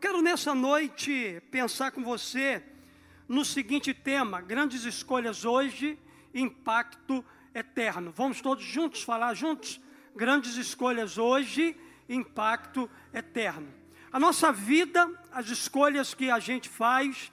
quero nessa noite pensar com você no seguinte tema: grandes escolhas hoje, impacto eterno. Vamos todos juntos falar juntos? Grandes escolhas hoje, impacto eterno. A nossa vida, as escolhas que a gente faz,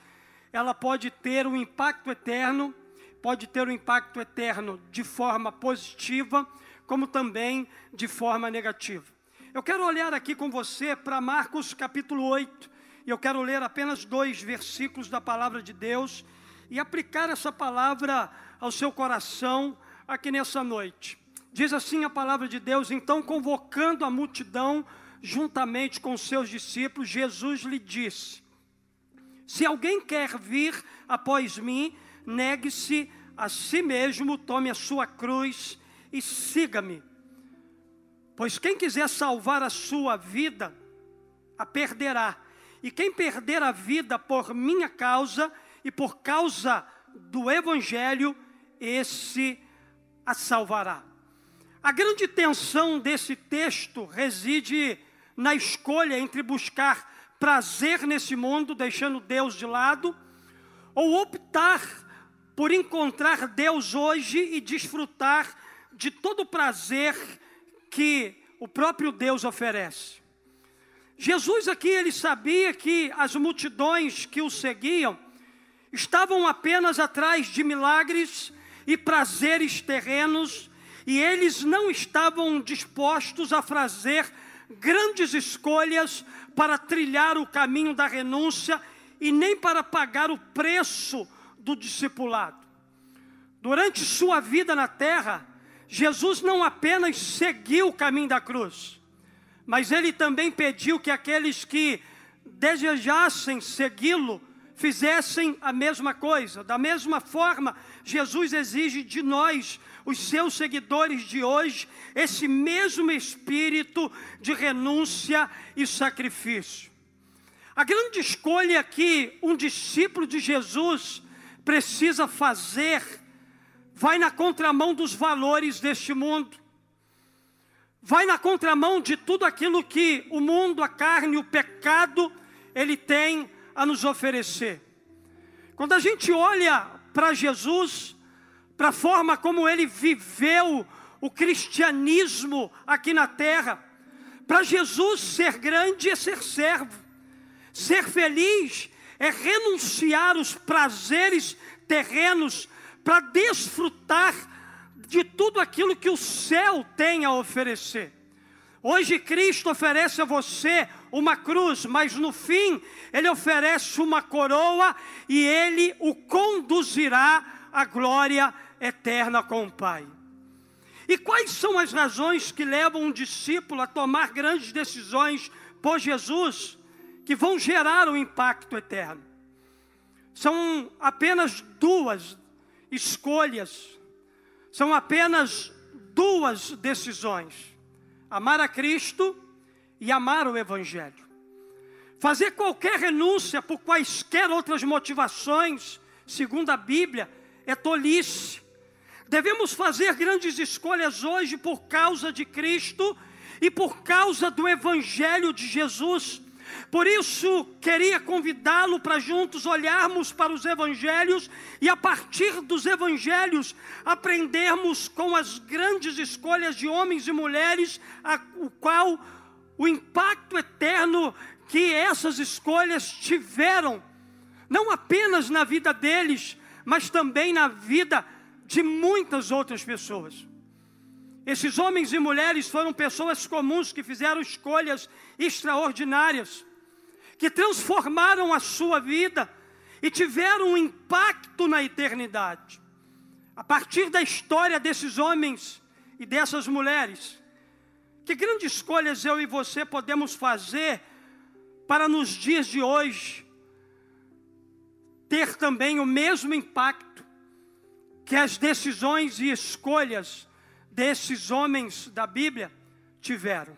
ela pode ter um impacto eterno, pode ter um impacto eterno de forma positiva, como também de forma negativa. Eu quero olhar aqui com você para Marcos capítulo 8, e eu quero ler apenas dois versículos da palavra de Deus e aplicar essa palavra ao seu coração aqui nessa noite. Diz assim a palavra de Deus: então, convocando a multidão juntamente com seus discípulos, Jesus lhe disse: Se alguém quer vir após mim, negue-se a si mesmo, tome a sua cruz e siga-me. Pois quem quiser salvar a sua vida, a perderá. E quem perder a vida por minha causa e por causa do Evangelho, esse a salvará. A grande tensão desse texto reside na escolha entre buscar prazer nesse mundo, deixando Deus de lado, ou optar por encontrar Deus hoje e desfrutar de todo o prazer que o próprio Deus oferece. Jesus aqui ele sabia que as multidões que o seguiam estavam apenas atrás de milagres e prazeres terrenos, e eles não estavam dispostos a fazer grandes escolhas para trilhar o caminho da renúncia e nem para pagar o preço do discipulado. Durante sua vida na terra, Jesus não apenas seguiu o caminho da cruz, mas ele também pediu que aqueles que desejassem segui-lo fizessem a mesma coisa. Da mesma forma, Jesus exige de nós, os seus seguidores de hoje, esse mesmo espírito de renúncia e sacrifício. A grande escolha que um discípulo de Jesus precisa fazer vai na contramão dos valores deste mundo, vai na contramão de tudo aquilo que o mundo, a carne, o pecado, ele tem a nos oferecer. Quando a gente olha para Jesus, para a forma como ele viveu o cristianismo aqui na terra, para Jesus ser grande é ser servo, ser feliz é renunciar os prazeres terrenos para desfrutar de tudo aquilo que o céu tem a oferecer. Hoje Cristo oferece a você uma cruz, mas no fim ele oferece uma coroa e ele o conduzirá à glória eterna com o Pai. E quais são as razões que levam um discípulo a tomar grandes decisões por Jesus que vão gerar um impacto eterno? São apenas duas escolhas, são apenas duas decisões: amar a Cristo e amar o Evangelho. Fazer qualquer renúncia por quaisquer outras motivações, segundo a Bíblia, é tolice. Devemos fazer grandes escolhas hoje por causa de Cristo e por causa do Evangelho de Jesus por isso, queria convidá-lo para juntos olharmos para os evangelhos e, a partir dos evangelhos, aprendermos com as grandes escolhas de homens e mulheres, a, o qual o impacto eterno que essas escolhas tiveram, não apenas na vida deles, mas também na vida de muitas outras pessoas. Esses homens e mulheres foram pessoas comuns que fizeram escolhas extraordinárias que transformaram a sua vida e tiveram um impacto na eternidade. A partir da história desses homens e dessas mulheres, que grandes escolhas eu e você podemos fazer para nos dias de hoje ter também o mesmo impacto que as decisões e escolhas desses homens da Bíblia tiveram.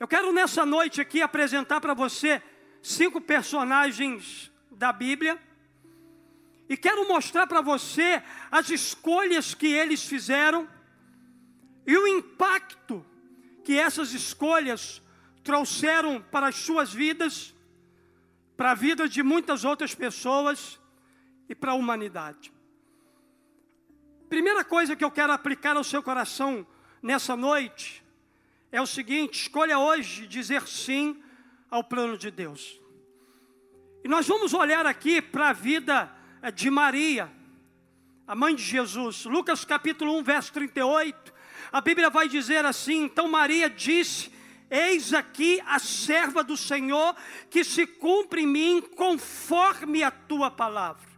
Eu quero nessa noite aqui apresentar para você cinco personagens da Bíblia e quero mostrar para você as escolhas que eles fizeram e o impacto que essas escolhas trouxeram para as suas vidas para a vida de muitas outras pessoas e para a humanidade. Primeira coisa que eu quero aplicar ao seu coração nessa noite é o seguinte: escolha hoje dizer sim ao plano de Deus. E nós vamos olhar aqui para a vida eh, de Maria, a mãe de Jesus. Lucas capítulo 1, verso 38. A Bíblia vai dizer assim: Então Maria disse: Eis aqui a serva do Senhor, que se cumpre em mim conforme a tua palavra.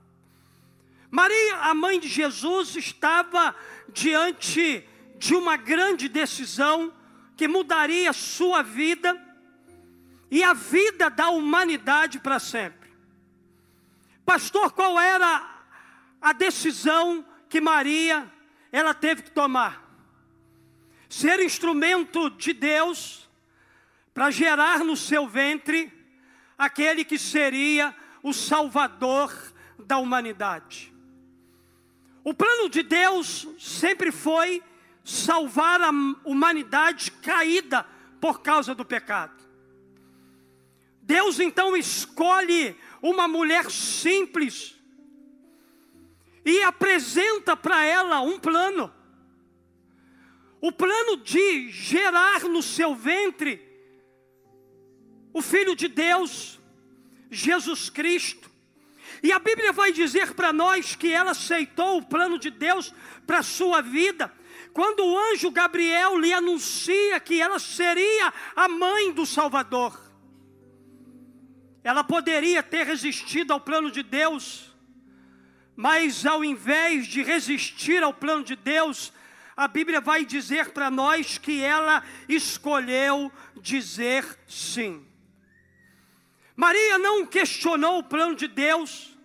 Maria, a mãe de Jesus, estava diante de uma grande decisão que mudaria sua vida e a vida da humanidade para sempre. Pastor, qual era a decisão que Maria ela teve que tomar? Ser instrumento de Deus para gerar no seu ventre aquele que seria o Salvador da humanidade. O plano de Deus sempre foi salvar a humanidade caída por causa do pecado. Deus então escolhe uma mulher simples e apresenta para ela um plano. O plano de gerar no seu ventre o Filho de Deus, Jesus Cristo. E a Bíblia vai dizer para nós que ela aceitou o plano de Deus para a sua vida, quando o anjo Gabriel lhe anuncia que ela seria a mãe do Salvador. Ela poderia ter resistido ao plano de Deus, mas ao invés de resistir ao plano de Deus, a Bíblia vai dizer para nós que ela escolheu dizer sim. Maria não questionou o plano de Deus,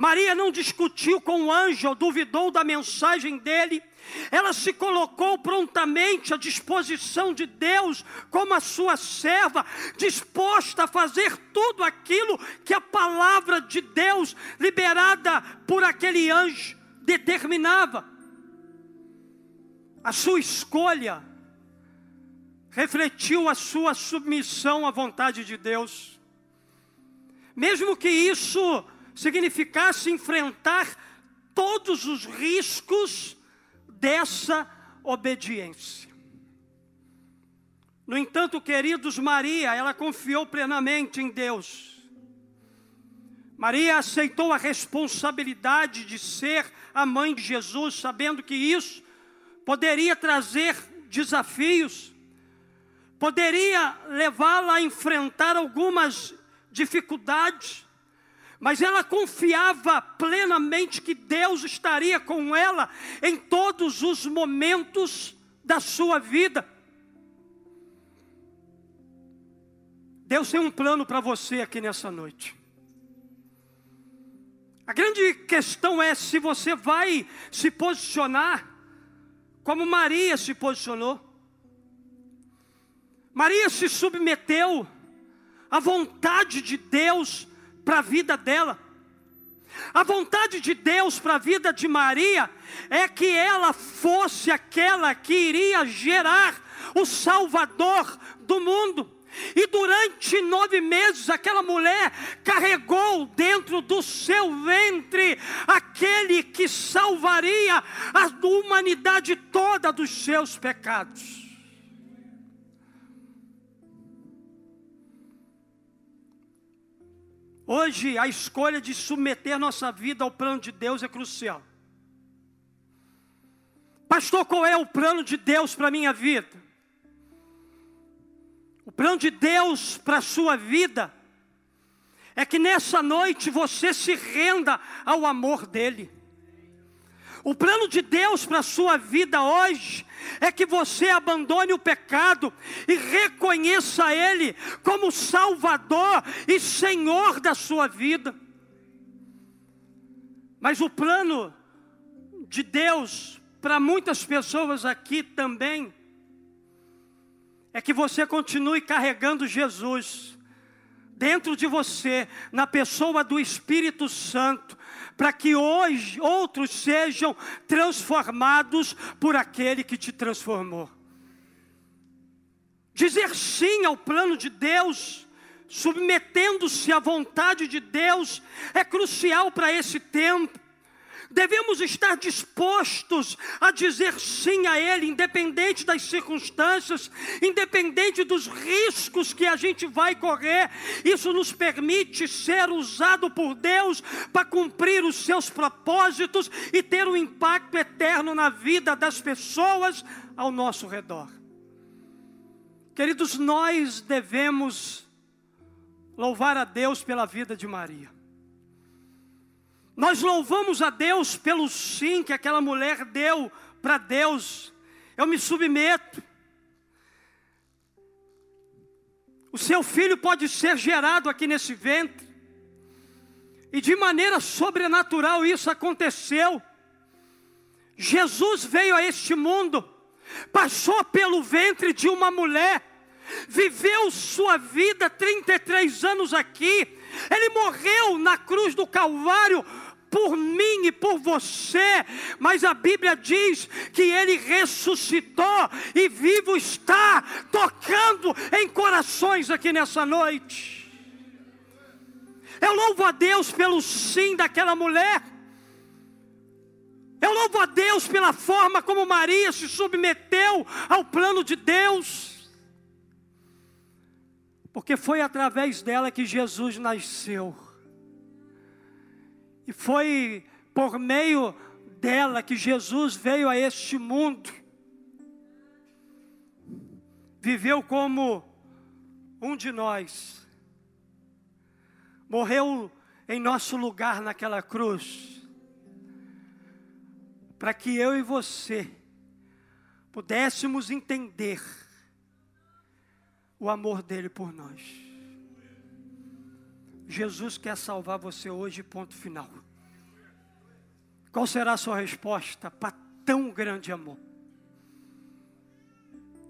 Maria não discutiu com o anjo, duvidou da mensagem dele, ela se colocou prontamente à disposição de Deus, como a sua serva, disposta a fazer tudo aquilo que a palavra de Deus, liberada por aquele anjo, determinava. A sua escolha refletiu a sua submissão à vontade de Deus. Mesmo que isso significasse enfrentar todos os riscos dessa obediência. No entanto, queridos, Maria, ela confiou plenamente em Deus. Maria aceitou a responsabilidade de ser a mãe de Jesus, sabendo que isso poderia trazer desafios, poderia levá-la a enfrentar algumas dificuldades, mas ela confiava plenamente que Deus estaria com ela em todos os momentos da sua vida. Deus tem um plano para você aqui nessa noite. A grande questão é se você vai se posicionar como Maria se posicionou. Maria se submeteu à vontade de Deus para a vida dela. A vontade de Deus para a vida de Maria é que ela fosse aquela que iria gerar o Salvador do mundo. E durante nove meses, aquela mulher carregou dentro do seu ventre aquele que salvaria a humanidade toda dos seus pecados. Hoje, a escolha de submeter nossa vida ao plano de Deus é crucial. Pastor, qual é o plano de Deus para a minha vida? O plano de Deus para a sua vida é que nessa noite você se renda ao amor dEle. O plano de Deus para a sua vida hoje é que você abandone o pecado e reconheça Ele como Salvador e Senhor da sua vida. Mas o plano de Deus para muitas pessoas aqui também é que você continue carregando Jesus dentro de você, na pessoa do Espírito Santo, para que hoje outros sejam transformados por aquele que te transformou. Dizer sim ao plano de Deus submetendo-se à vontade de Deus, é crucial para esse tempo. Devemos estar dispostos a dizer sim a Ele, independente das circunstâncias, independente dos riscos que a gente vai correr. Isso nos permite ser usado por Deus para cumprir os seus propósitos e ter um impacto eterno na vida das pessoas ao nosso redor. Queridos, nós devemos louvar a Deus pela vida de Maria. Nós louvamos a Deus pelo sim que aquela mulher deu para Deus. Eu me submeto. O seu filho pode ser gerado aqui nesse ventre. E de maneira sobrenatural isso aconteceu. Jesus veio a este mundo, passou pelo ventre de uma mulher, viveu sua vida 33 anos aqui. Ele morreu na cruz do Calvário por mim e por você, mas a Bíblia diz que ele ressuscitou e vivo está, tocando em corações aqui nessa noite. Eu louvo a Deus pelo sim daquela mulher. Eu louvo a Deus pela forma como Maria se submeteu ao plano de Deus. Porque foi através dela que Jesus nasceu. E foi por meio dela que Jesus veio a este mundo. Viveu como um de nós. Morreu em nosso lugar naquela cruz. Para que eu e você pudéssemos entender o amor dele por nós. Jesus quer salvar você hoje, ponto final. Qual será a sua resposta para tão grande amor?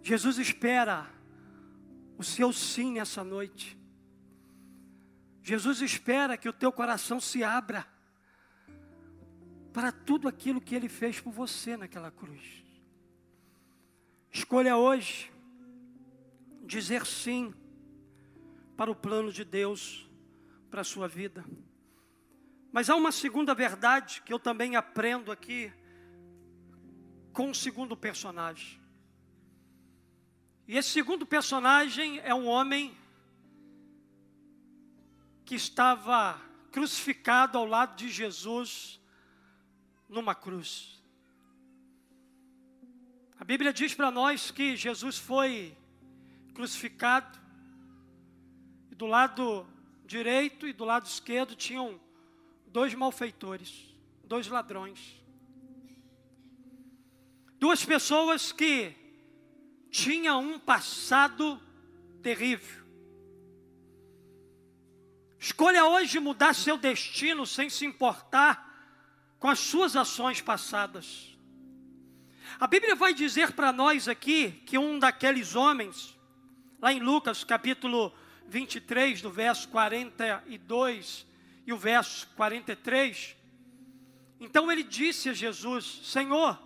Jesus espera o seu sim nessa noite. Jesus espera que o teu coração se abra para tudo aquilo que ele fez por você naquela cruz. Escolha hoje dizer sim para o plano de Deus para a sua vida. Mas há uma segunda verdade que eu também aprendo aqui com o segundo personagem. E esse segundo personagem é um homem que estava crucificado ao lado de Jesus numa cruz. A Bíblia diz para nós que Jesus foi crucificado e do lado direito e do lado esquerdo tinham dois malfeitores, dois ladrões. Duas pessoas que tinham um passado terrível. Escolha hoje mudar seu destino sem se importar com as suas ações passadas. A Bíblia vai dizer para nós aqui que um daqueles homens, lá em Lucas capítulo 23, do verso 42 e o verso 43. Então ele disse a Jesus: Senhor,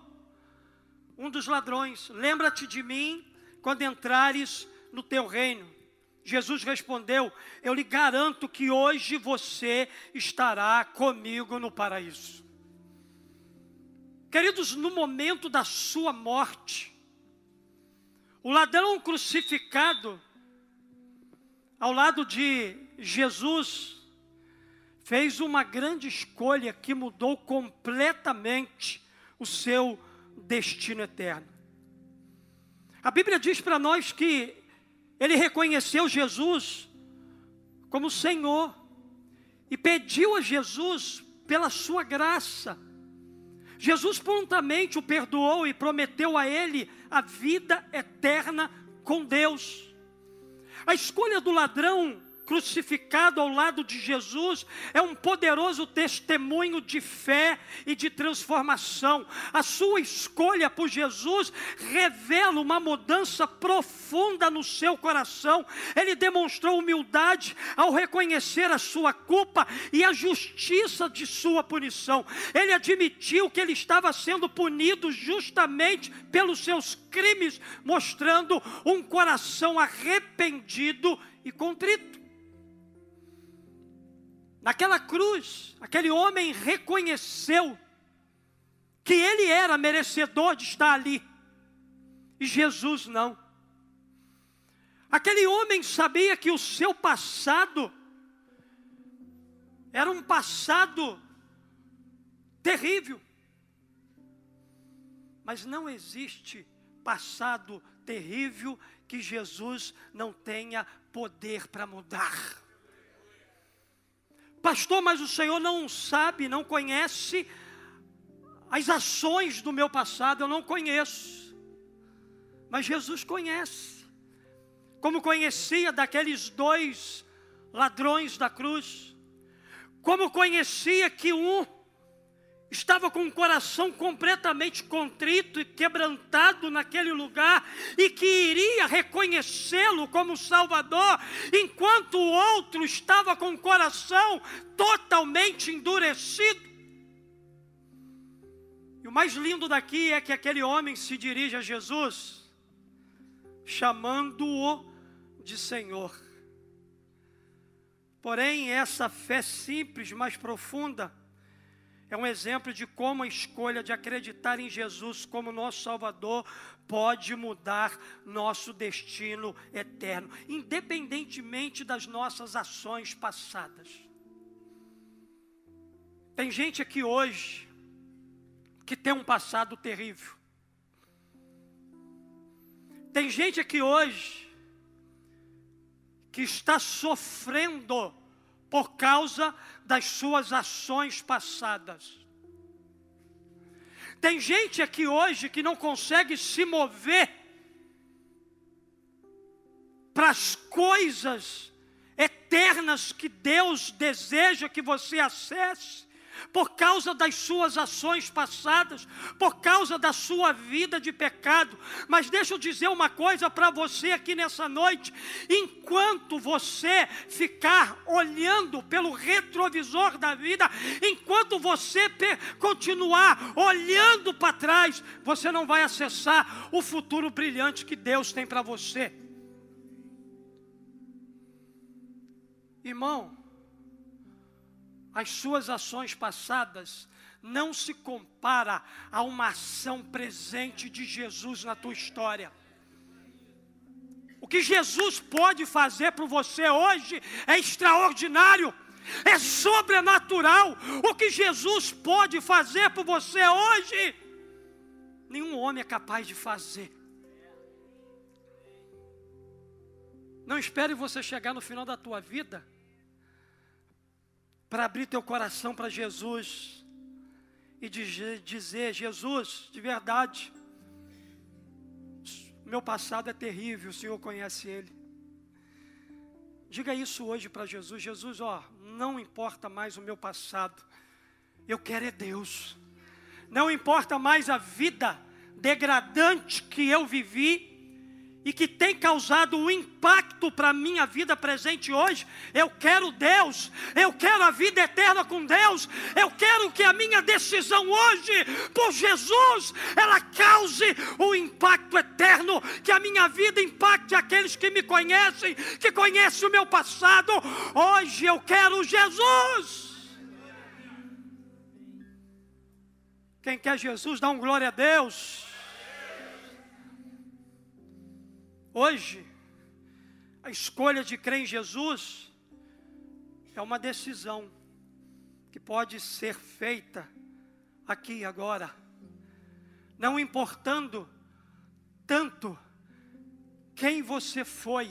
um dos ladrões, lembra-te de mim quando entrares no teu reino. Jesus respondeu: Eu lhe garanto que hoje você estará comigo no paraíso. Queridos, no momento da sua morte, o ladrão crucificado ao lado de Jesus, fez uma grande escolha que mudou completamente o seu destino eterno. A Bíblia diz para nós que ele reconheceu Jesus como Senhor e pediu a Jesus pela sua graça. Jesus prontamente o perdoou e prometeu a ele a vida eterna com Deus. A escolha do ladrão crucificado ao lado de Jesus é um poderoso testemunho de fé e de transformação. A sua escolha por Jesus revela uma mudança profunda no seu coração. Ele demonstrou humildade ao reconhecer a sua culpa e a justiça de sua punição. Ele admitiu que ele estava sendo punido justamente pelos seus crimes, mostrando um coração arrependido e contrito. Naquela cruz, aquele homem reconheceu que ele era merecedor de estar ali, e Jesus não. Aquele homem sabia que o seu passado era um passado terrível, mas não existe passado terrível que Jesus não tenha poder para mudar. Pastor, mas o Senhor não sabe, não conhece as ações do meu passado, eu não conheço. Mas Jesus conhece. Como conhecia daqueles dois ladrões da cruz. Como conhecia que um estava com o coração completamente contrito e quebrantado naquele lugar e que iria reconhecê-lo como Salvador, enquanto o outro estava com o coração totalmente endurecido. E o mais lindo daqui é que aquele homem se dirige a Jesus, chamando-o de Senhor. Porém, essa fé simples, mas profunda, é um exemplo de como a escolha de acreditar em Jesus como nosso Salvador pode mudar nosso destino eterno, independentemente das nossas ações passadas. Tem gente aqui hoje que tem um passado terrível. Tem gente aqui hoje que está sofrendo por causa das suas ações passadas. Tem gente aqui hoje que não consegue se mover para as coisas eternas que Deus deseja que você acesse por causa das suas ações passadas, por causa da sua vida de pecado. Mas deixa eu dizer uma coisa para você aqui nessa noite: enquanto você ficar olhando pelo retrovisor da vida, enquanto você continuar olhando para trás, você não vai acessar o futuro brilhante que Deus tem para você. Irmão, as suas ações passadas não se compara a uma ação presente de Jesus na tua história. O que Jesus pode fazer por você hoje é extraordinário, é sobrenatural. O que Jesus pode fazer por você hoje, nenhum homem é capaz de fazer. Não espere você chegar no final da tua vida para abrir teu coração para Jesus e dizer: Jesus, de verdade, meu passado é terrível, o Senhor conhece ele. Diga isso hoje para Jesus: Jesus, ó, não importa mais o meu passado, eu quero é Deus. Não importa mais a vida degradante que eu vivi, e que tem causado um impacto para a minha vida presente hoje. Eu quero Deus, eu quero a vida eterna com Deus, eu quero que a minha decisão hoje, por Jesus, ela cause um impacto eterno, que a minha vida impacte aqueles que me conhecem, que conhecem o meu passado. Hoje eu quero Jesus. Quem quer Jesus, dá um glória a Deus. Hoje, a escolha de crer em Jesus é uma decisão que pode ser feita aqui e agora, não importando tanto quem você foi,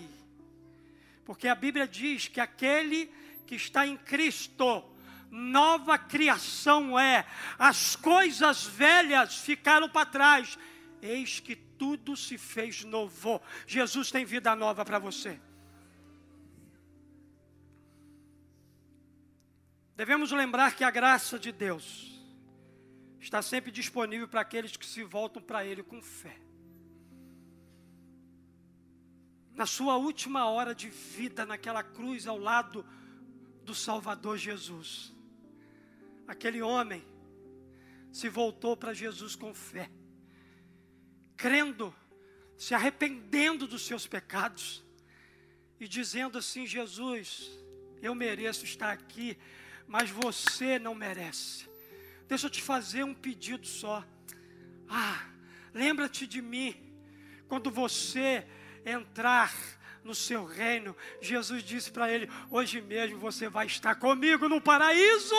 porque a Bíblia diz que aquele que está em Cristo, nova criação é, as coisas velhas ficaram para trás, eis que tudo se fez novo. Jesus tem vida nova para você. Devemos lembrar que a graça de Deus está sempre disponível para aqueles que se voltam para Ele com fé. Na sua última hora de vida, naquela cruz ao lado do Salvador Jesus, aquele homem se voltou para Jesus com fé crendo, se arrependendo dos seus pecados e dizendo assim: Jesus, eu mereço estar aqui, mas você não merece. Deixa eu te fazer um pedido só. Ah, lembra-te de mim quando você entrar no seu reino. Jesus disse para ele: Hoje mesmo você vai estar comigo no paraíso.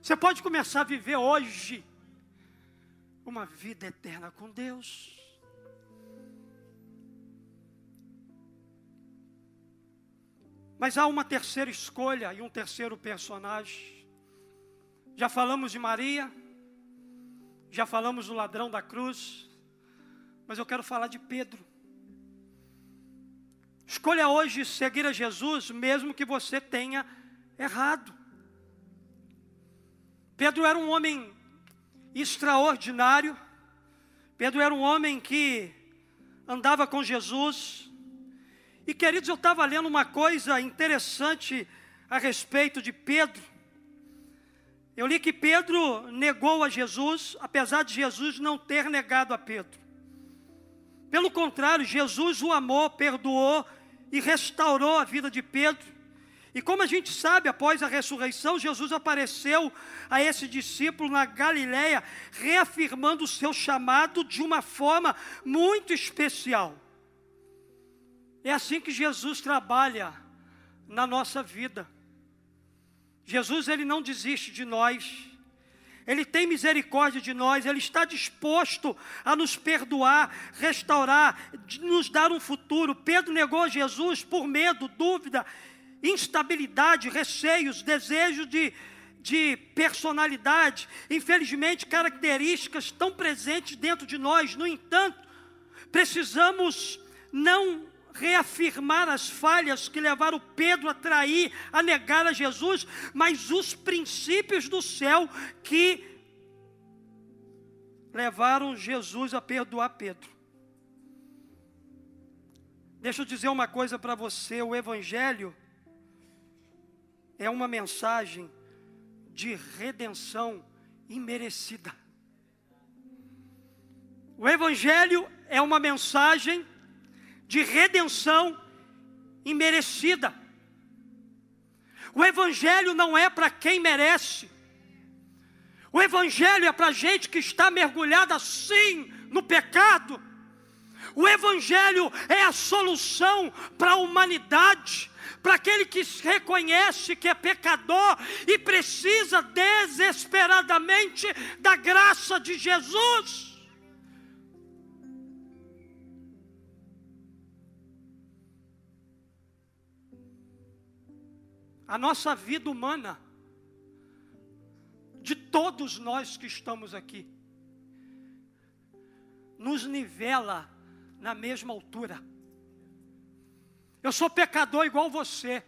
Você pode começar a viver hoje uma vida eterna com Deus. Mas há uma terceira escolha e um terceiro personagem. Já falamos de Maria, já falamos do ladrão da cruz, mas eu quero falar de Pedro. Escolha hoje seguir a Jesus, mesmo que você tenha errado. Pedro era um homem extraordinário. Pedro era um homem que andava com Jesus. E queridos, eu estava lendo uma coisa interessante a respeito de Pedro. Eu li que Pedro negou a Jesus, apesar de Jesus não ter negado a Pedro. Pelo contrário, Jesus o amou, perdoou e restaurou a vida de Pedro. E como a gente sabe, após a ressurreição, Jesus apareceu a esse discípulo na Galiléia, reafirmando o seu chamado de uma forma muito especial. É assim que Jesus trabalha na nossa vida. Jesus ele não desiste de nós. Ele tem misericórdia de nós, Ele está disposto a nos perdoar, restaurar, nos dar um futuro. Pedro negou Jesus por medo, dúvida, instabilidade, receios, desejos de, de personalidade, infelizmente, características tão presentes dentro de nós. No entanto, precisamos não reafirmar as falhas que levaram Pedro a trair, a negar a Jesus, mas os princípios do céu que levaram Jesus a perdoar Pedro. Deixa eu dizer uma coisa para você: o Evangelho é uma mensagem de redenção imerecida. O Evangelho é uma mensagem de redenção imerecida. O Evangelho não é para quem merece. O Evangelho é para gente que está mergulhada assim no pecado. O Evangelho é a solução para a humanidade para aquele que reconhece que é pecador e precisa desesperadamente da graça de Jesus. A nossa vida humana, de todos nós que estamos aqui, nos nivela na mesma altura. Eu sou pecador igual você.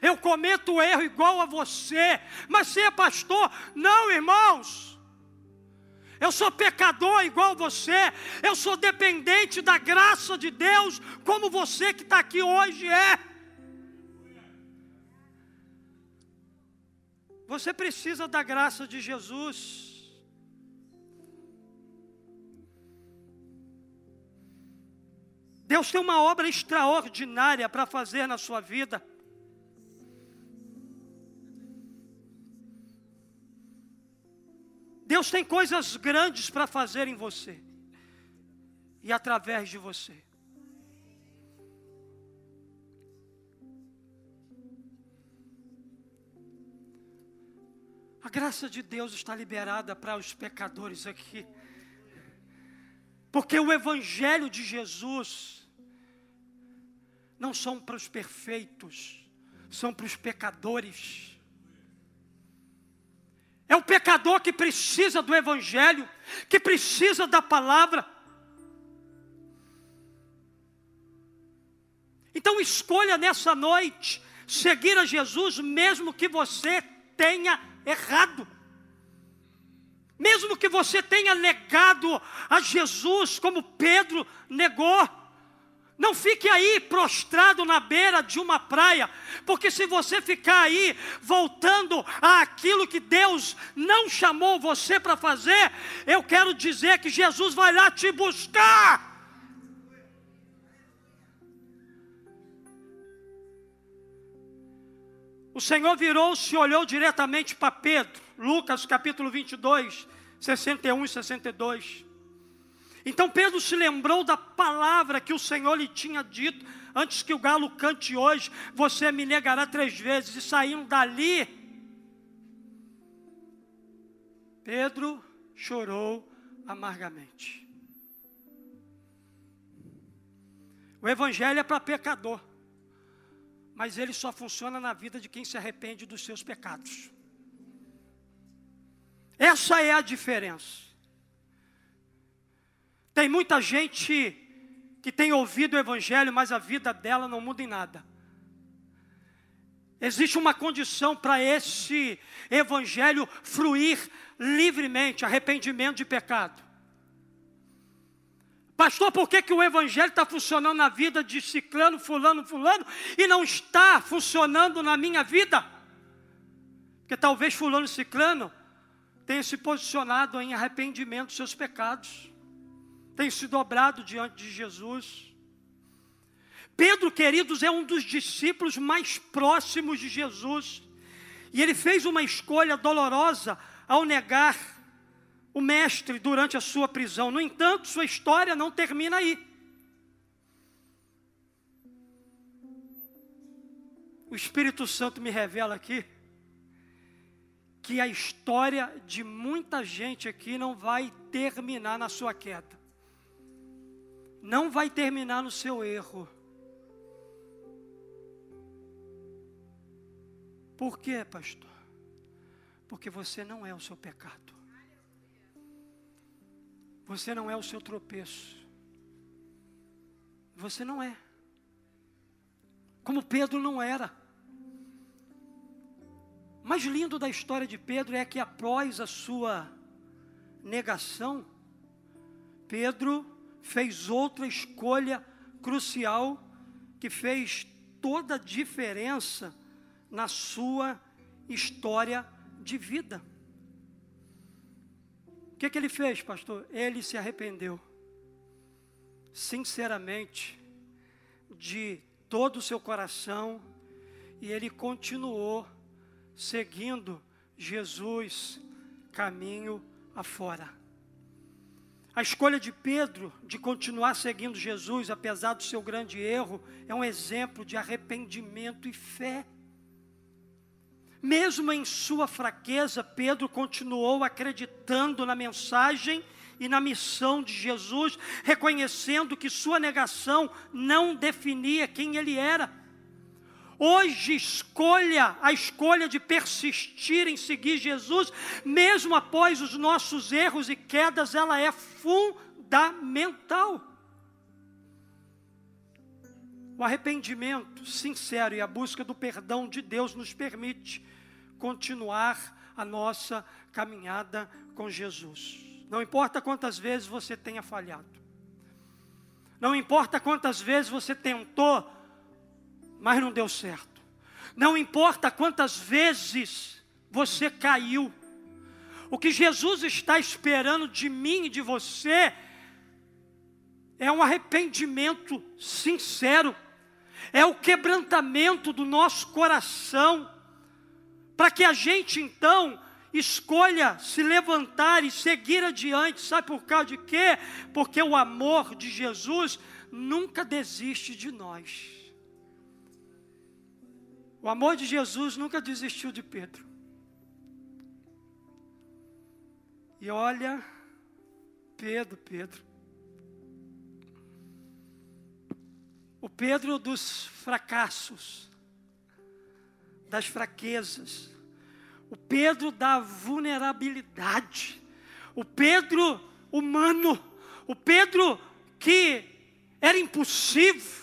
Eu cometo erro igual a você. Mas você é pastor? Não, irmãos. Eu sou pecador igual você. Eu sou dependente da graça de Deus, como você que está aqui hoje é. Você precisa da graça de Jesus. Deus tem uma obra extraordinária para fazer na sua vida. Deus tem coisas grandes para fazer em você e através de você. A graça de Deus está liberada para os pecadores aqui. Porque o Evangelho de Jesus não são para os perfeitos, são para os pecadores. É o pecador que precisa do Evangelho, que precisa da palavra. Então escolha nessa noite seguir a Jesus, mesmo que você tenha errado. Mesmo que você tenha negado a Jesus, como Pedro negou. Não fique aí prostrado na beira de uma praia, porque se você ficar aí voltando àquilo que Deus não chamou você para fazer, eu quero dizer que Jesus vai lá te buscar. O Senhor virou-se e olhou diretamente para Pedro, Lucas capítulo 22, 61 e 62. Então Pedro se lembrou da palavra que o Senhor lhe tinha dito, antes que o galo cante hoje, você me negará três vezes, e saindo dali, Pedro chorou amargamente. O Evangelho é para pecador, mas ele só funciona na vida de quem se arrepende dos seus pecados. Essa é a diferença. Tem muita gente que tem ouvido o Evangelho, mas a vida dela não muda em nada. Existe uma condição para esse Evangelho fluir livremente arrependimento de pecado. Pastor, por que, que o Evangelho está funcionando na vida de ciclano, fulano, fulano, e não está funcionando na minha vida? Porque talvez fulano ciclano tenha se posicionado em arrependimento dos seus pecados, tenha se dobrado diante de Jesus. Pedro, queridos, é um dos discípulos mais próximos de Jesus, e ele fez uma escolha dolorosa ao negar o mestre durante a sua prisão. No entanto, sua história não termina aí. O Espírito Santo me revela aqui que a história de muita gente aqui não vai terminar na sua queda. Não vai terminar no seu erro. Por quê, pastor? Porque você não é o seu pecado. Você não é o seu tropeço. Você não é. Como Pedro não era. Mais lindo da história de Pedro é que após a sua negação, Pedro fez outra escolha crucial que fez toda a diferença na sua história de vida que, que ele fez, pastor? Ele se arrependeu, sinceramente, de todo o seu coração, e ele continuou seguindo Jesus caminho afora. A escolha de Pedro de continuar seguindo Jesus, apesar do seu grande erro, é um exemplo de arrependimento e fé. Mesmo em sua fraqueza, Pedro continuou acreditando na mensagem e na missão de Jesus, reconhecendo que sua negação não definia quem ele era. Hoje escolha a escolha de persistir em seguir Jesus, mesmo após os nossos erros e quedas, ela é fundamental. O arrependimento sincero e a busca do perdão de Deus nos permite continuar a nossa caminhada com Jesus. Não importa quantas vezes você tenha falhado, não importa quantas vezes você tentou, mas não deu certo, não importa quantas vezes você caiu, o que Jesus está esperando de mim e de você é um arrependimento sincero, é o quebrantamento do nosso coração para que a gente então escolha se levantar e seguir adiante. Sabe por causa de quê? Porque o amor de Jesus nunca desiste de nós. O amor de Jesus nunca desistiu de Pedro. E olha, Pedro, Pedro. O Pedro dos fracassos, das fraquezas, o Pedro da vulnerabilidade, o Pedro humano, o Pedro que era impossível.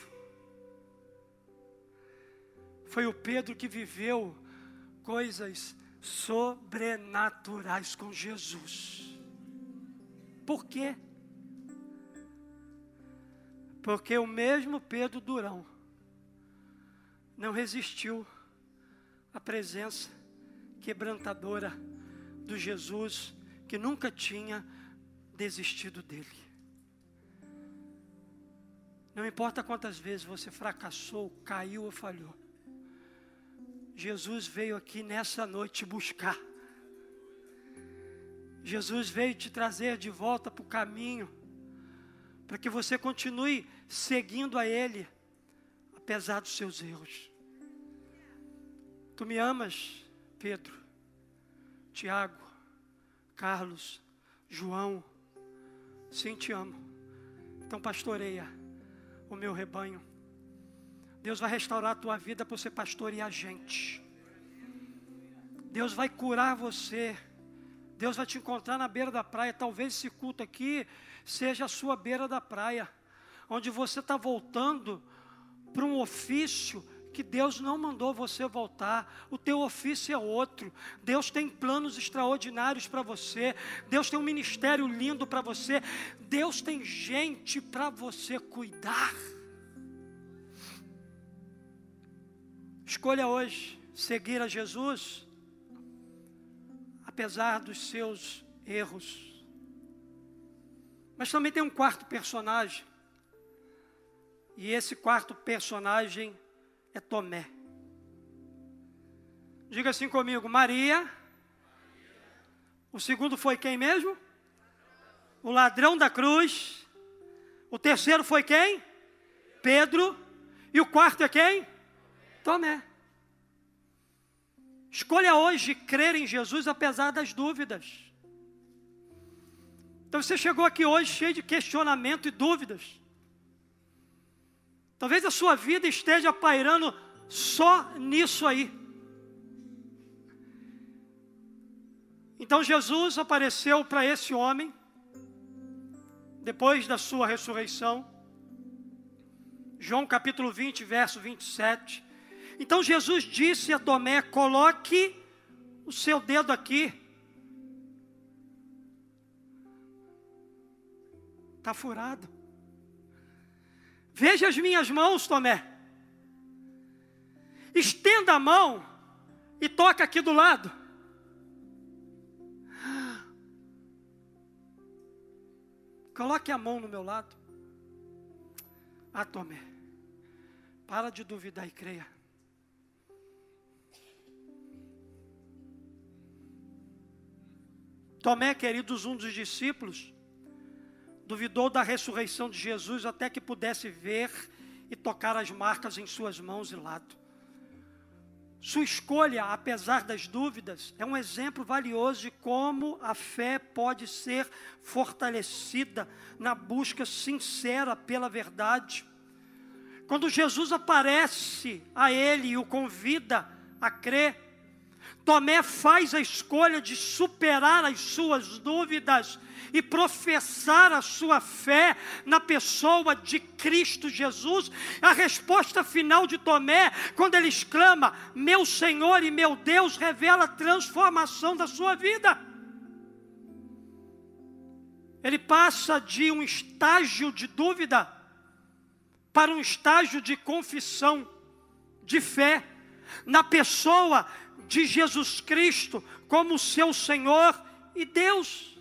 Foi o Pedro que viveu coisas sobrenaturais com Jesus. Por quê? Porque o mesmo Pedro Durão não resistiu à presença quebrantadora do Jesus que nunca tinha desistido dele. Não importa quantas vezes você fracassou, caiu ou falhou. Jesus veio aqui nessa noite buscar. Jesus veio te trazer de volta para o caminho, para que você continue seguindo a Ele, apesar dos seus erros. Tu me amas, Pedro, Tiago, Carlos, João, sim, te amo. Então pastoreia o meu rebanho. Deus vai restaurar a tua vida para você pastorear gente. Deus vai curar você. Deus vai te encontrar na beira da praia. Talvez esse culto aqui seja a sua beira da praia, onde você está voltando para um ofício que Deus não mandou você voltar. O teu ofício é outro. Deus tem planos extraordinários para você. Deus tem um ministério lindo para você. Deus tem gente para você cuidar. Escolha hoje seguir a Jesus, apesar dos seus erros. Mas também tem um quarto personagem. E esse quarto personagem é Tomé. Diga assim comigo: Maria. O segundo foi quem mesmo? O ladrão da cruz. O terceiro foi quem? Pedro. E o quarto é quem? Tomé. Escolha hoje crer em Jesus apesar das dúvidas. Então você chegou aqui hoje cheio de questionamento e dúvidas. Talvez a sua vida esteja pairando só nisso aí. Então Jesus apareceu para esse homem, depois da sua ressurreição. João capítulo 20, verso 27. Então Jesus disse a Tomé: coloque o seu dedo aqui. Está furado. Veja as minhas mãos, Tomé. Estenda a mão e toca aqui do lado. Coloque a mão no meu lado. Ah, Tomé. Para de duvidar e creia. Tomé, queridos, um dos discípulos, duvidou da ressurreição de Jesus até que pudesse ver e tocar as marcas em suas mãos e lado. Sua escolha, apesar das dúvidas, é um exemplo valioso de como a fé pode ser fortalecida na busca sincera pela verdade. Quando Jesus aparece a ele e o convida a crer, Tomé faz a escolha de superar as suas dúvidas e professar a sua fé na pessoa de Cristo Jesus. A resposta final de Tomé, quando ele exclama: Meu Senhor e meu Deus, revela a transformação da sua vida. Ele passa de um estágio de dúvida para um estágio de confissão, de fé, na pessoa de Jesus Cristo como seu Senhor e Deus.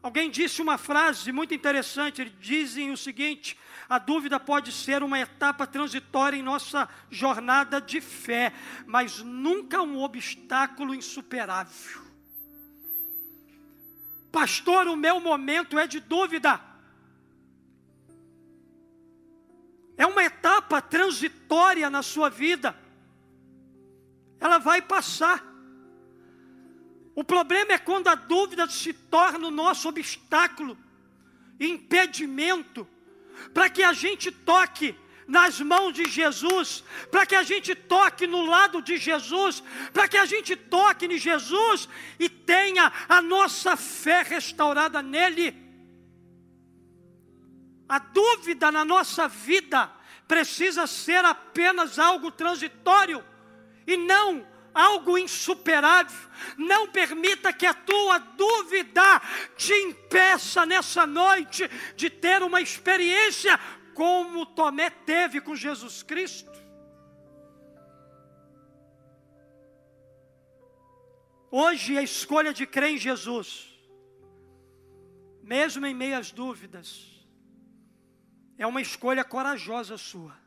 Alguém disse uma frase muito interessante, dizem o seguinte: a dúvida pode ser uma etapa transitória em nossa jornada de fé, mas nunca um obstáculo insuperável. Pastor, o meu momento é de dúvida. É uma etapa transitória na sua vida ela vai passar. O problema é quando a dúvida se torna o nosso obstáculo, impedimento, para que a gente toque nas mãos de Jesus, para que a gente toque no lado de Jesus, para que a gente toque em Jesus e tenha a nossa fé restaurada nele. A dúvida na nossa vida precisa ser apenas algo transitório e não algo insuperável. Não permita que a tua dúvida te impeça nessa noite de ter uma experiência como Tomé teve com Jesus Cristo. Hoje a escolha de crer em Jesus, mesmo em meio às dúvidas, é uma escolha corajosa sua.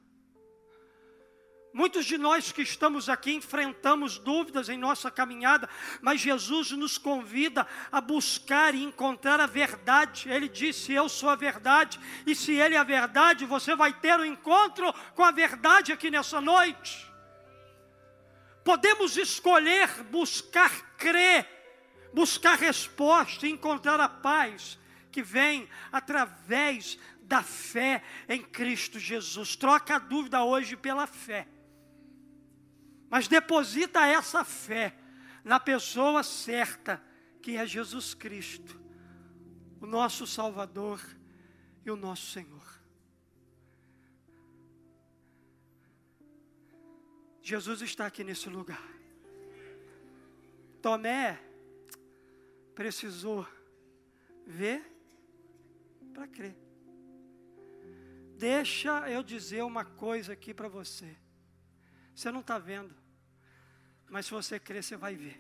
Muitos de nós que estamos aqui enfrentamos dúvidas em nossa caminhada, mas Jesus nos convida a buscar e encontrar a verdade. Ele disse: Eu sou a verdade, e se Ele é a verdade, você vai ter um encontro com a verdade aqui nessa noite. Podemos escolher buscar crer, buscar resposta e encontrar a paz que vem através da fé em Cristo Jesus. Troca a dúvida hoje pela fé. Mas deposita essa fé na pessoa certa, que é Jesus Cristo, o nosso Salvador e o nosso Senhor. Jesus está aqui nesse lugar. Tomé precisou ver para crer. Deixa eu dizer uma coisa aqui para você. Você não está vendo, mas se você crer, você vai ver.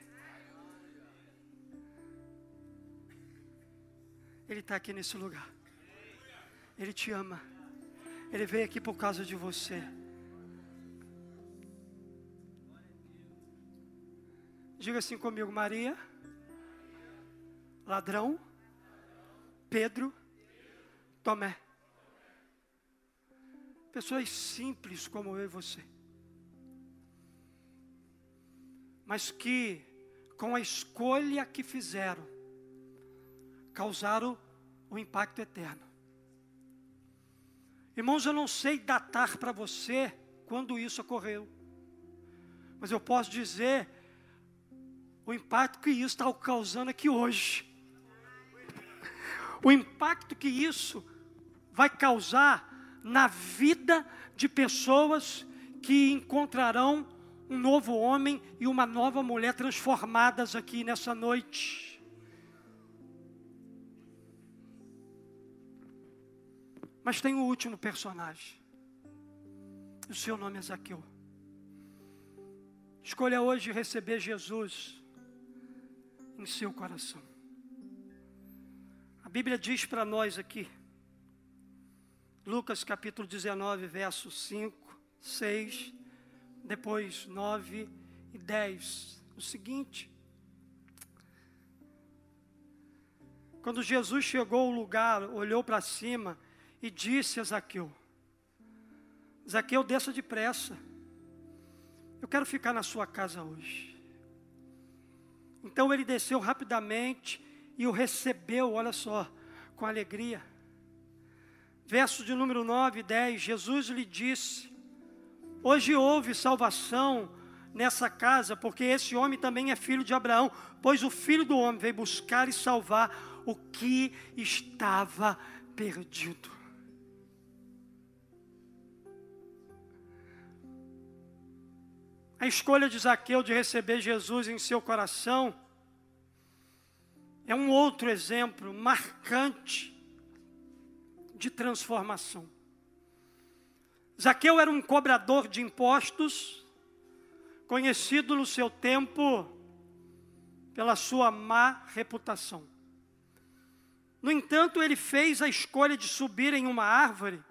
Ele está aqui nesse lugar. Ele te ama. Ele veio aqui por causa de você. Diga assim comigo, Maria, ladrão, Pedro, Tomé. Pessoas simples como eu e você. Mas que, com a escolha que fizeram, causaram o impacto eterno. Irmãos, eu não sei datar para você quando isso ocorreu. Mas eu posso dizer o impacto que isso está causando aqui hoje. O impacto que isso vai causar na vida de pessoas que encontrarão um novo homem e uma nova mulher transformadas aqui nessa noite. Mas tem o último personagem. O seu nome é Zaqueu. Escolha hoje receber Jesus em seu coração. A Bíblia diz para nós aqui, Lucas capítulo 19, versos 5, 6, depois 9 e 10. O seguinte: Quando Jesus chegou ao lugar, olhou para cima e disse a Zaqueu: Zaqueu, desça depressa. Eu quero ficar na sua casa hoje. Então ele desceu rapidamente e o recebeu, olha só, com alegria. Verso de número 9 e 10, Jesus lhe disse: Hoje houve salvação nessa casa, porque esse homem também é filho de Abraão, pois o filho do homem veio buscar e salvar o que estava perdido. A escolha de Zaqueu de receber Jesus em seu coração é um outro exemplo marcante de transformação. Zaqueu era um cobrador de impostos, conhecido no seu tempo pela sua má reputação. No entanto, ele fez a escolha de subir em uma árvore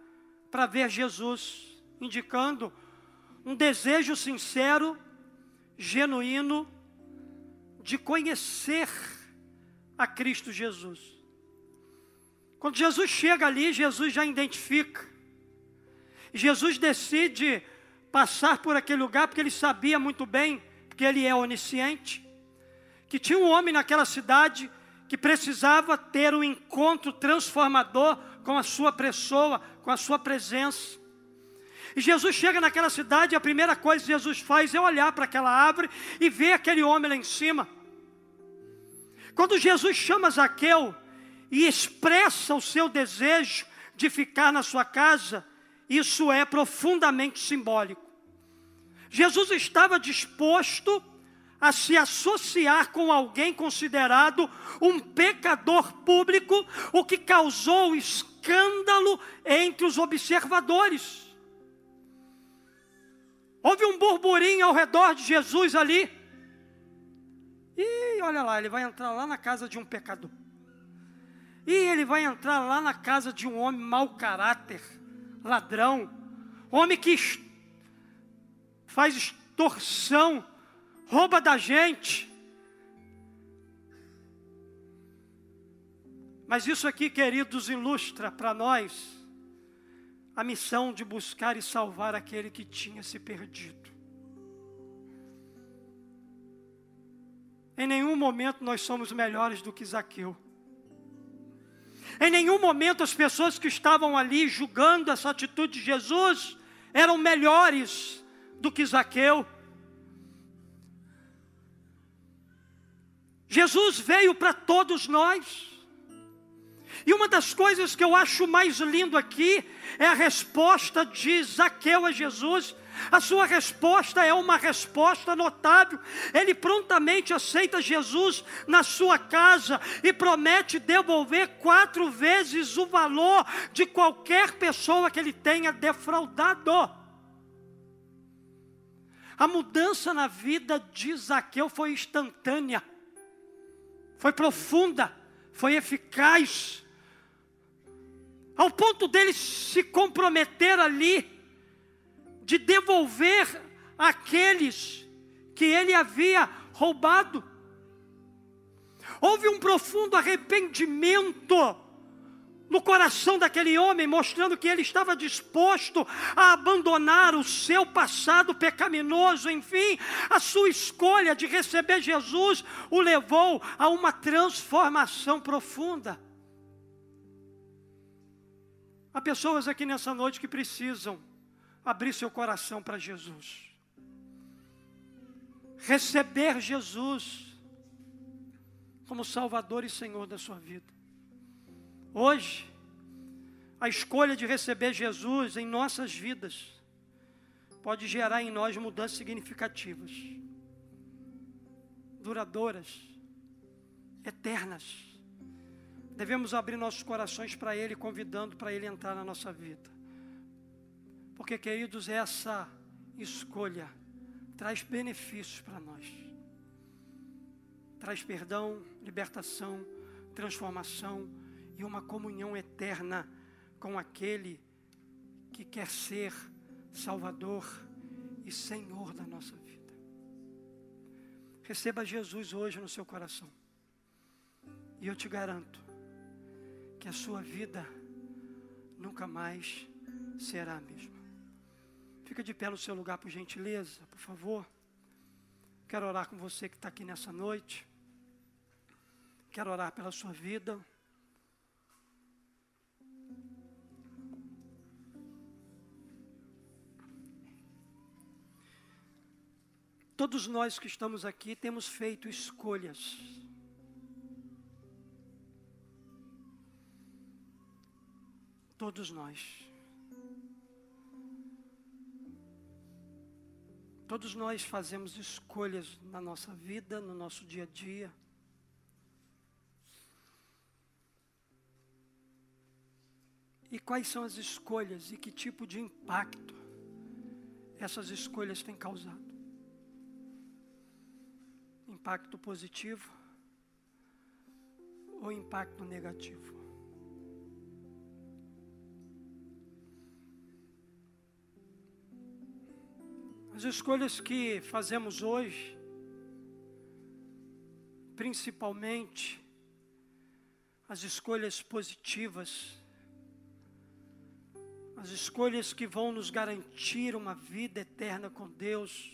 para ver Jesus, indicando um desejo sincero, genuíno, de conhecer a Cristo Jesus. Quando Jesus chega ali, Jesus já identifica. Jesus decide passar por aquele lugar porque ele sabia muito bem, porque ele é onisciente, que tinha um homem naquela cidade que precisava ter um encontro transformador com a sua pessoa, com a sua presença. E Jesus chega naquela cidade e a primeira coisa que Jesus faz é olhar para aquela árvore e ver aquele homem lá em cima. Quando Jesus chama Zaqueu e expressa o seu desejo de ficar na sua casa, isso é profundamente simbólico. Jesus estava disposto a se associar com alguém considerado um pecador público, o que causou escândalo entre os observadores. Houve um burburinho ao redor de Jesus ali. E olha lá, ele vai entrar lá na casa de um pecador. E ele vai entrar lá na casa de um homem mau caráter, ladrão, homem que faz extorsão, rouba da gente. Mas isso aqui, queridos, ilustra para nós a missão de buscar e salvar aquele que tinha se perdido. Em nenhum momento nós somos melhores do que Zaqueu. Em nenhum momento as pessoas que estavam ali julgando essa atitude de Jesus eram melhores do que Zaqueu. Jesus veio para todos nós. E uma das coisas que eu acho mais lindo aqui é a resposta de Zaqueu a Jesus. A sua resposta é uma resposta notável. Ele prontamente aceita Jesus na sua casa e promete devolver quatro vezes o valor de qualquer pessoa que ele tenha defraudado. A mudança na vida de Zaqueu foi instantânea, foi profunda, foi eficaz, ao ponto dele se comprometer ali de devolver aqueles que ele havia roubado. Houve um profundo arrependimento no coração daquele homem, mostrando que ele estava disposto a abandonar o seu passado pecaminoso, enfim, a sua escolha de receber Jesus o levou a uma transformação profunda. Há pessoas aqui nessa noite que precisam abrir seu coração para Jesus. Receber Jesus como Salvador e Senhor da sua vida. Hoje, a escolha de receber Jesus em nossas vidas pode gerar em nós mudanças significativas, duradouras, eternas. Devemos abrir nossos corações para Ele, convidando para Ele entrar na nossa vida. Porque, queridos, essa escolha traz benefícios para nós. Traz perdão, libertação, transformação e uma comunhão eterna com aquele que quer ser Salvador e Senhor da nossa vida. Receba Jesus hoje no seu coração. E eu te garanto que a sua vida nunca mais será a mesma. Fica de pé no seu lugar, por gentileza, por favor. Quero orar com você que está aqui nessa noite. Quero orar pela sua vida. Todos nós que estamos aqui temos feito escolhas. Todos nós. Todos nós fazemos escolhas na nossa vida, no nosso dia a dia. E quais são as escolhas e que tipo de impacto essas escolhas têm causado? Impacto positivo ou impacto negativo? As escolhas que fazemos hoje, principalmente as escolhas positivas, as escolhas que vão nos garantir uma vida eterna com Deus,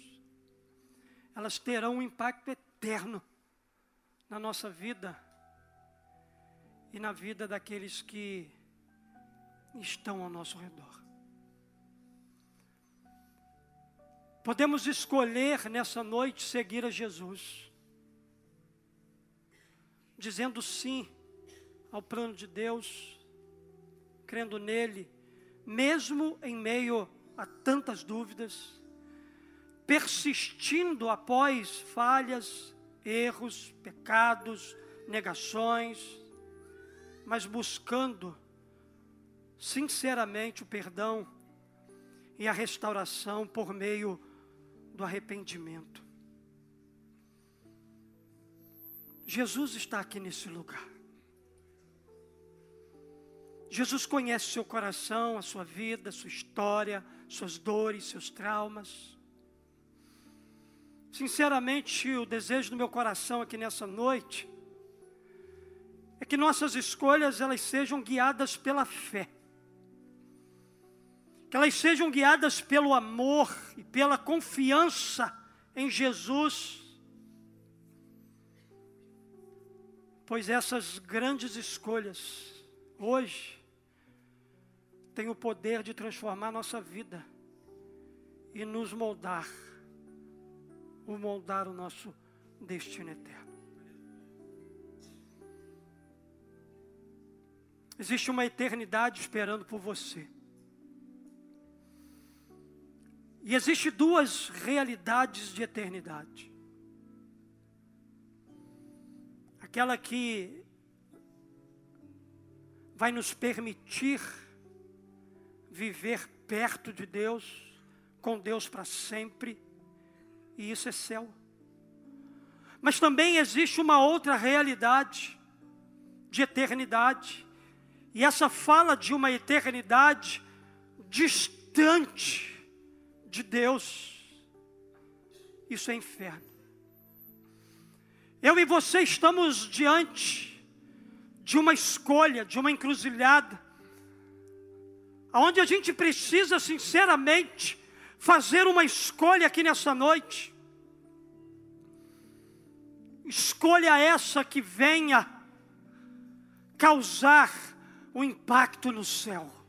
elas terão um impacto eterno na nossa vida e na vida daqueles que estão ao nosso redor. Podemos escolher nessa noite seguir a Jesus, dizendo sim ao plano de Deus, crendo nele, mesmo em meio a tantas dúvidas, persistindo após falhas, erros, pecados, negações, mas buscando sinceramente o perdão e a restauração por meio do arrependimento. Jesus está aqui nesse lugar. Jesus conhece seu coração, a sua vida, sua história, suas dores, seus traumas. Sinceramente, o desejo do meu coração aqui nessa noite é que nossas escolhas elas sejam guiadas pela fé. Que elas sejam guiadas pelo amor e pela confiança em Jesus. Pois essas grandes escolhas hoje têm o poder de transformar nossa vida e nos moldar o moldar o nosso destino eterno. Existe uma eternidade esperando por você. E existe duas realidades de eternidade. Aquela que vai nos permitir viver perto de Deus, com Deus para sempre, e isso é céu. Mas também existe uma outra realidade de eternidade, e essa fala de uma eternidade distante de Deus. Isso é inferno. Eu e você estamos diante de uma escolha, de uma encruzilhada, onde a gente precisa sinceramente fazer uma escolha aqui nessa noite. Escolha essa que venha causar o impacto no céu.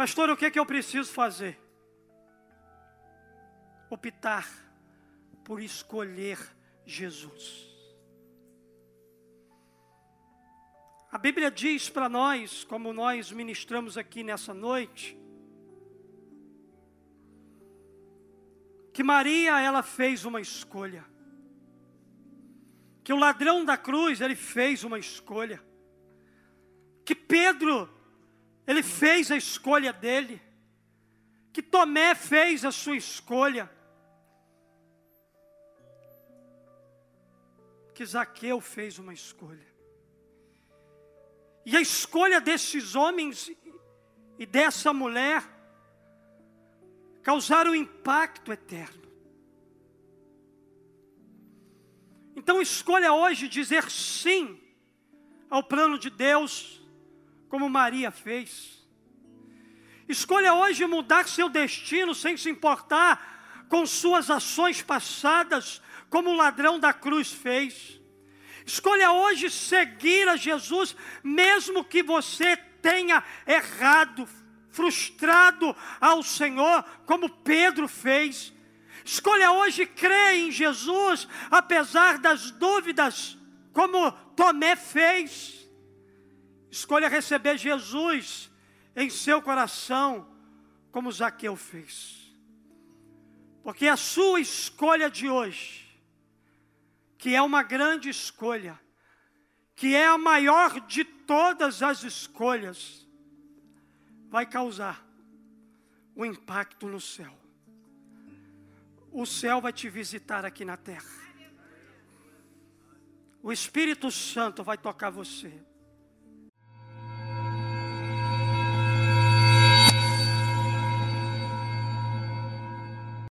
Pastor, o que é que eu preciso fazer? Optar por escolher Jesus. A Bíblia diz para nós, como nós ministramos aqui nessa noite, que Maria ela fez uma escolha. Que o ladrão da cruz ele fez uma escolha. Que Pedro ele fez a escolha dele. Que Tomé fez a sua escolha. Que Zaqueu fez uma escolha. E a escolha desses homens e dessa mulher causaram impacto eterno. Então escolha hoje dizer sim ao plano de Deus, como Maria fez. Escolha hoje mudar seu destino sem se importar com suas ações passadas, como o ladrão da cruz fez. Escolha hoje seguir a Jesus, mesmo que você tenha errado, frustrado ao Senhor, como Pedro fez. Escolha hoje crer em Jesus, apesar das dúvidas, como Tomé fez. Escolha receber Jesus em seu coração, como Zaqueu fez. Porque a sua escolha de hoje que é uma grande escolha, que é a maior de todas as escolhas, vai causar um impacto no céu. O céu vai te visitar aqui na terra. O Espírito Santo vai tocar você.